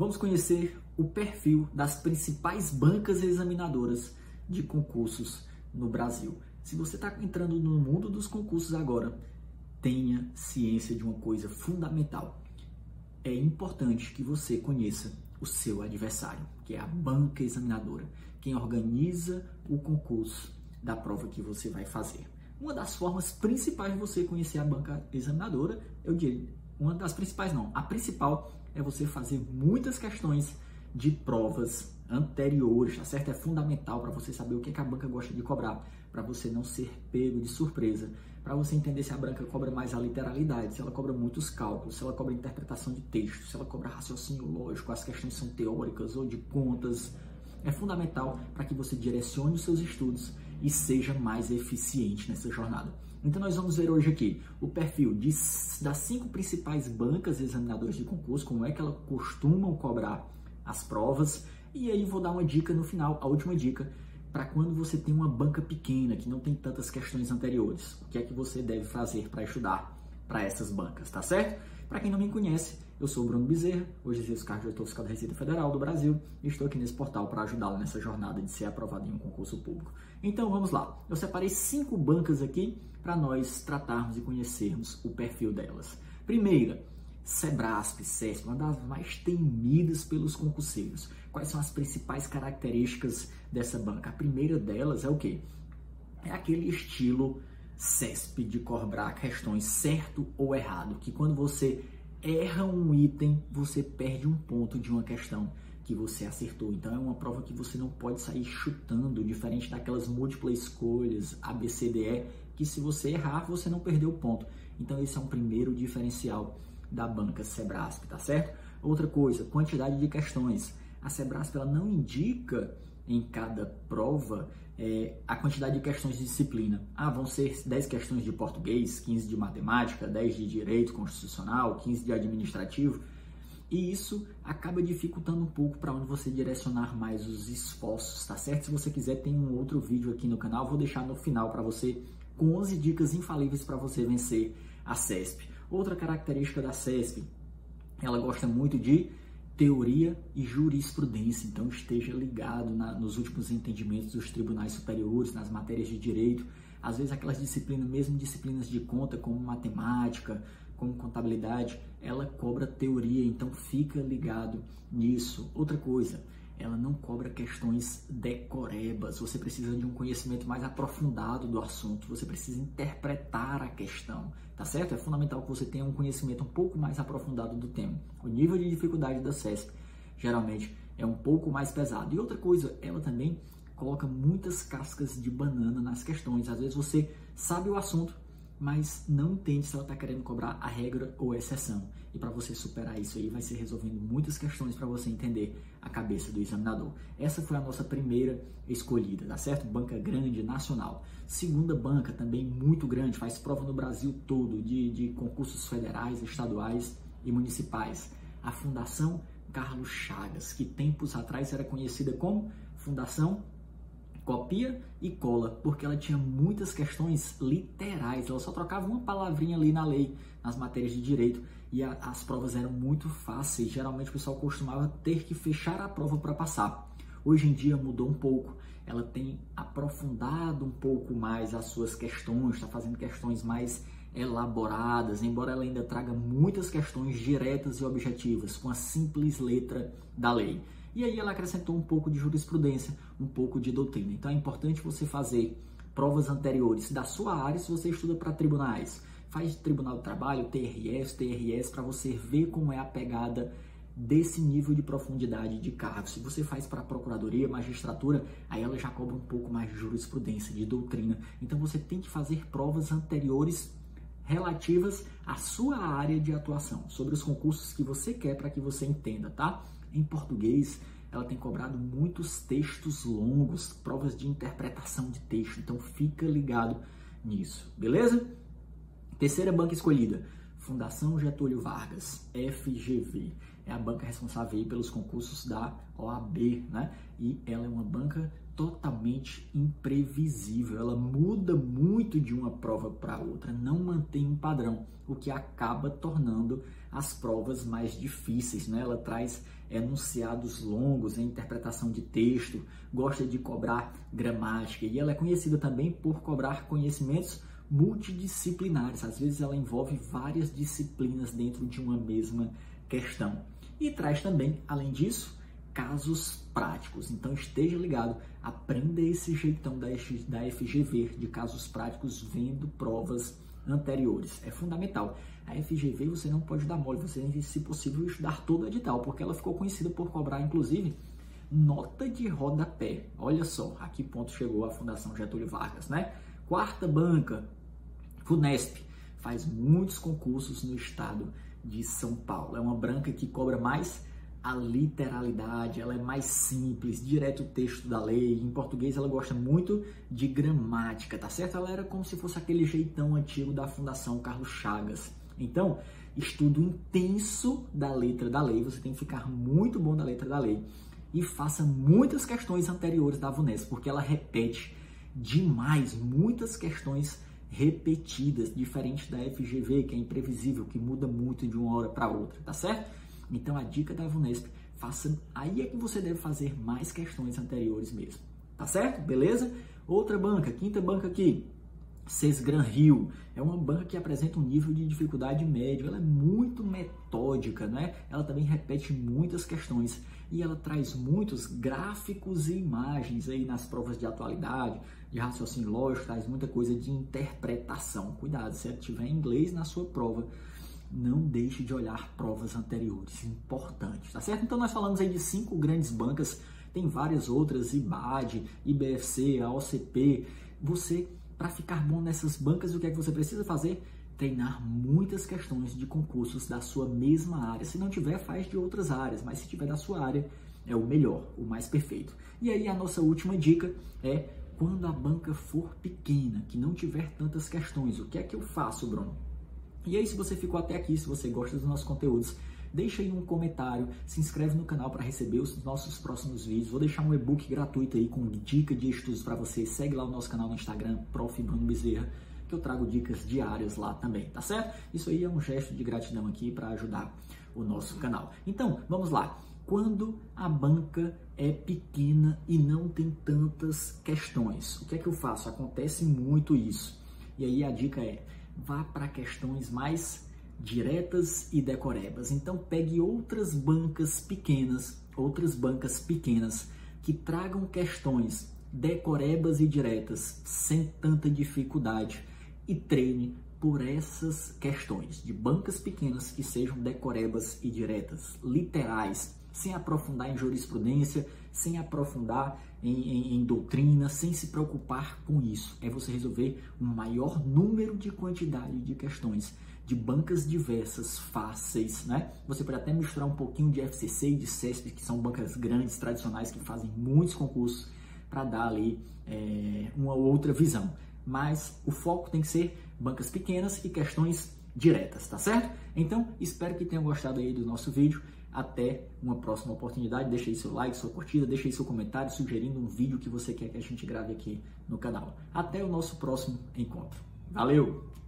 vamos conhecer o perfil das principais bancas examinadoras de concursos no Brasil. Se você está entrando no mundo dos concursos agora, tenha ciência de uma coisa fundamental. É importante que você conheça o seu adversário, que é a banca examinadora, quem organiza o concurso da prova que você vai fazer. Uma das formas principais de você conhecer a banca examinadora, eu diria, uma das principais não, a principal é você fazer muitas questões de provas anteriores, tá certo? É fundamental para você saber o que, que a banca gosta de cobrar, para você não ser pego de surpresa, para você entender se a banca cobra mais a literalidade, se ela cobra muitos cálculos, se ela cobra interpretação de texto, se ela cobra raciocínio lógico, as questões são teóricas ou de contas. É fundamental para que você direcione os seus estudos e seja mais eficiente nessa jornada. Então nós vamos ver hoje aqui o perfil de, das cinco principais bancas examinadoras de concurso, como é que elas costumam cobrar as provas, e aí vou dar uma dica no final, a última dica, para quando você tem uma banca pequena, que não tem tantas questões anteriores. O que é que você deve fazer para estudar para essas bancas, tá certo? Para quem não me conhece, eu sou o Bruno Bezerra, hoje exerço fiscal da Receita Federal do Brasil e estou aqui nesse portal para ajudá-lo nessa jornada de ser aprovado em um concurso público. Então vamos lá, eu separei cinco bancas aqui para nós tratarmos e conhecermos o perfil delas. Primeira, Sebrasp, SESP, uma das mais temidas pelos concurseiros. Quais são as principais características dessa banca? A primeira delas é o quê? É aquele estilo CESP de cobrar questões certo ou errado, que quando você erra um item, você perde um ponto de uma questão que você acertou. Então é uma prova que você não pode sair chutando, diferente daquelas múltiplas escolhas ABCDE, que se você errar, você não perdeu o ponto. Então esse é um primeiro diferencial da banca Sebrasp, tá certo? Outra coisa, quantidade de questões. A Sebrasp ela não indica em cada prova é, a quantidade de questões de disciplina. Ah, vão ser 10 questões de português, 15 de matemática, 10 de direito constitucional, 15 de administrativo. E isso acaba dificultando um pouco para onde você direcionar mais os esforços, tá certo? Se você quiser, tem um outro vídeo aqui no canal, vou deixar no final para você com 11 dicas infalíveis para você vencer a CESP. Outra característica da CESP, ela gosta muito de teoria e jurisprudência, então esteja ligado na, nos últimos entendimentos dos tribunais superiores, nas matérias de direito, às vezes aquelas disciplinas, mesmo disciplinas de conta, como matemática, como contabilidade, ela cobra teoria, então fica ligado nisso. Outra coisa, ela não cobra questões decorebas. Você precisa de um conhecimento mais aprofundado do assunto. Você precisa interpretar a questão, tá certo? É fundamental que você tenha um conhecimento um pouco mais aprofundado do tema. O nível de dificuldade da CESP geralmente é um pouco mais pesado. E outra coisa, ela também coloca muitas cascas de banana nas questões. Às vezes você sabe o assunto, mas não entende se ela está querendo cobrar a regra ou a exceção. E para você superar isso aí, vai ser resolvendo muitas questões para você entender a cabeça do examinador. Essa foi a nossa primeira escolhida, tá certo? Banca grande, nacional. Segunda banca, também muito grande, faz prova no Brasil todo, de, de concursos federais, estaduais e municipais. A Fundação Carlos Chagas, que tempos atrás era conhecida como Fundação copia e cola, porque ela tinha muitas questões literais, ela só trocava uma palavrinha ali na lei, nas matérias de direito, e a, as provas eram muito fáceis, geralmente o pessoal costumava ter que fechar a prova para passar. Hoje em dia mudou um pouco, ela tem aprofundado um pouco mais as suas questões, está fazendo questões mais elaboradas, embora ela ainda traga muitas questões diretas e objetivas, com a simples letra da lei. E aí ela acrescentou um pouco de jurisprudência, um pouco de doutrina. Então é importante você fazer provas anteriores da sua área se você estuda para tribunais. Faz Tribunal do Trabalho, TRS, TRS, para você ver como é a pegada desse nível de profundidade de cargo. Se você faz para procuradoria, magistratura, aí ela já cobra um pouco mais de jurisprudência, de doutrina. Então você tem que fazer provas anteriores relativas à sua área de atuação, sobre os concursos que você quer para que você entenda, tá? Em português, ela tem cobrado muitos textos longos, provas de interpretação de texto, então fica ligado nisso, beleza? Terceira banca escolhida, Fundação Getúlio Vargas, FGV. É a banca responsável pelos concursos da OAB, né? E ela é uma banca totalmente imprevisível, ela muda muito de uma prova para outra, não mantém um padrão, o que acaba tornando as provas mais difíceis. Né? Ela traz enunciados longos em interpretação de texto, gosta de cobrar gramática e ela é conhecida também por cobrar conhecimentos multidisciplinares. Às vezes ela envolve várias disciplinas dentro de uma mesma questão. E traz também, além disso, casos práticos. Então esteja ligado, aprenda esse jeitão da, FGV de casos práticos vendo provas anteriores. É fundamental. A FGV você não pode dar mole, você tem se possível, estudar todo o edital, porque ela ficou conhecida por cobrar, inclusive, nota de rodapé. Olha só, a que ponto chegou a Fundação Getúlio Vargas, né? Quarta banca, FUNESP, faz muitos concursos no estado de São Paulo. É uma branca que cobra mais a literalidade, ela é mais simples, direto o texto da lei. Em português ela gosta muito de gramática, tá certo? Ela era como se fosse aquele jeitão antigo da Fundação Carlos Chagas. Então, estudo intenso da letra da lei, você tem que ficar muito bom da letra da lei e faça muitas questões anteriores da VUNES, porque ela repete demais muitas questões repetidas, diferente da FGV, que é imprevisível, que muda muito de uma hora para outra, tá certo? Então a dica da VUNESP, faça, aí é que você deve fazer mais questões anteriores mesmo. Tá certo? Beleza? Outra banca, quinta banca aqui, Sesgran Rio. É uma banca que apresenta um nível de dificuldade médio. Ela é muito metódica, né? Ela também repete muitas questões e ela traz muitos gráficos e imagens aí nas provas de atualidade, de raciocínio lógico, traz muita coisa de interpretação. Cuidado, se tiver inglês na sua prova, não deixe de olhar provas anteriores, importante, tá certo? Então nós falamos aí de cinco grandes bancas, tem várias outras, IBAD, IBFC, a OCP. Você, para ficar bom nessas bancas, o que é que você precisa fazer? Treinar muitas questões de concursos da sua mesma área. Se não tiver, faz de outras áreas, mas se tiver da sua área, é o melhor, o mais perfeito. E aí a nossa última dica é quando a banca for pequena, que não tiver tantas questões, o que é que eu faço, Bruno? E aí, se você ficou até aqui, se você gosta dos nossos conteúdos, deixa aí um comentário, se inscreve no canal para receber os nossos próximos vídeos. Vou deixar um e-book gratuito aí com dica de estudos para você. Segue lá o nosso canal no Instagram, Prof. Bruno Bezerra, que eu trago dicas diárias lá também, tá certo? Isso aí é um gesto de gratidão aqui para ajudar o nosso canal. Então, vamos lá. Quando a banca é pequena e não tem tantas questões, o que é que eu faço? Acontece muito isso. E aí a dica é vá para questões mais diretas e decorebas. Então pegue outras bancas pequenas, outras bancas pequenas que tragam questões decorebas e diretas sem tanta dificuldade e treine por essas questões de bancas pequenas que sejam decorebas e diretas, literais, sem aprofundar em jurisprudência, sem aprofundar em, em, em, doutrina, sem se preocupar com isso. É você resolver um maior número de quantidade de questões, de bancas diversas, fáceis, né? Você pode até misturar um pouquinho de FCC e de CESP, que são bancas grandes, tradicionais, que fazem muitos concursos, para dar ali é, uma outra visão. Mas o foco tem que ser bancas pequenas e questões diretas, tá certo? Então, espero que tenham gostado aí do nosso vídeo. Até uma próxima oportunidade. Deixa aí seu like, sua curtida, deixa aí seu comentário sugerindo um vídeo que você quer que a gente grave aqui no canal. Até o nosso próximo encontro. Valeu!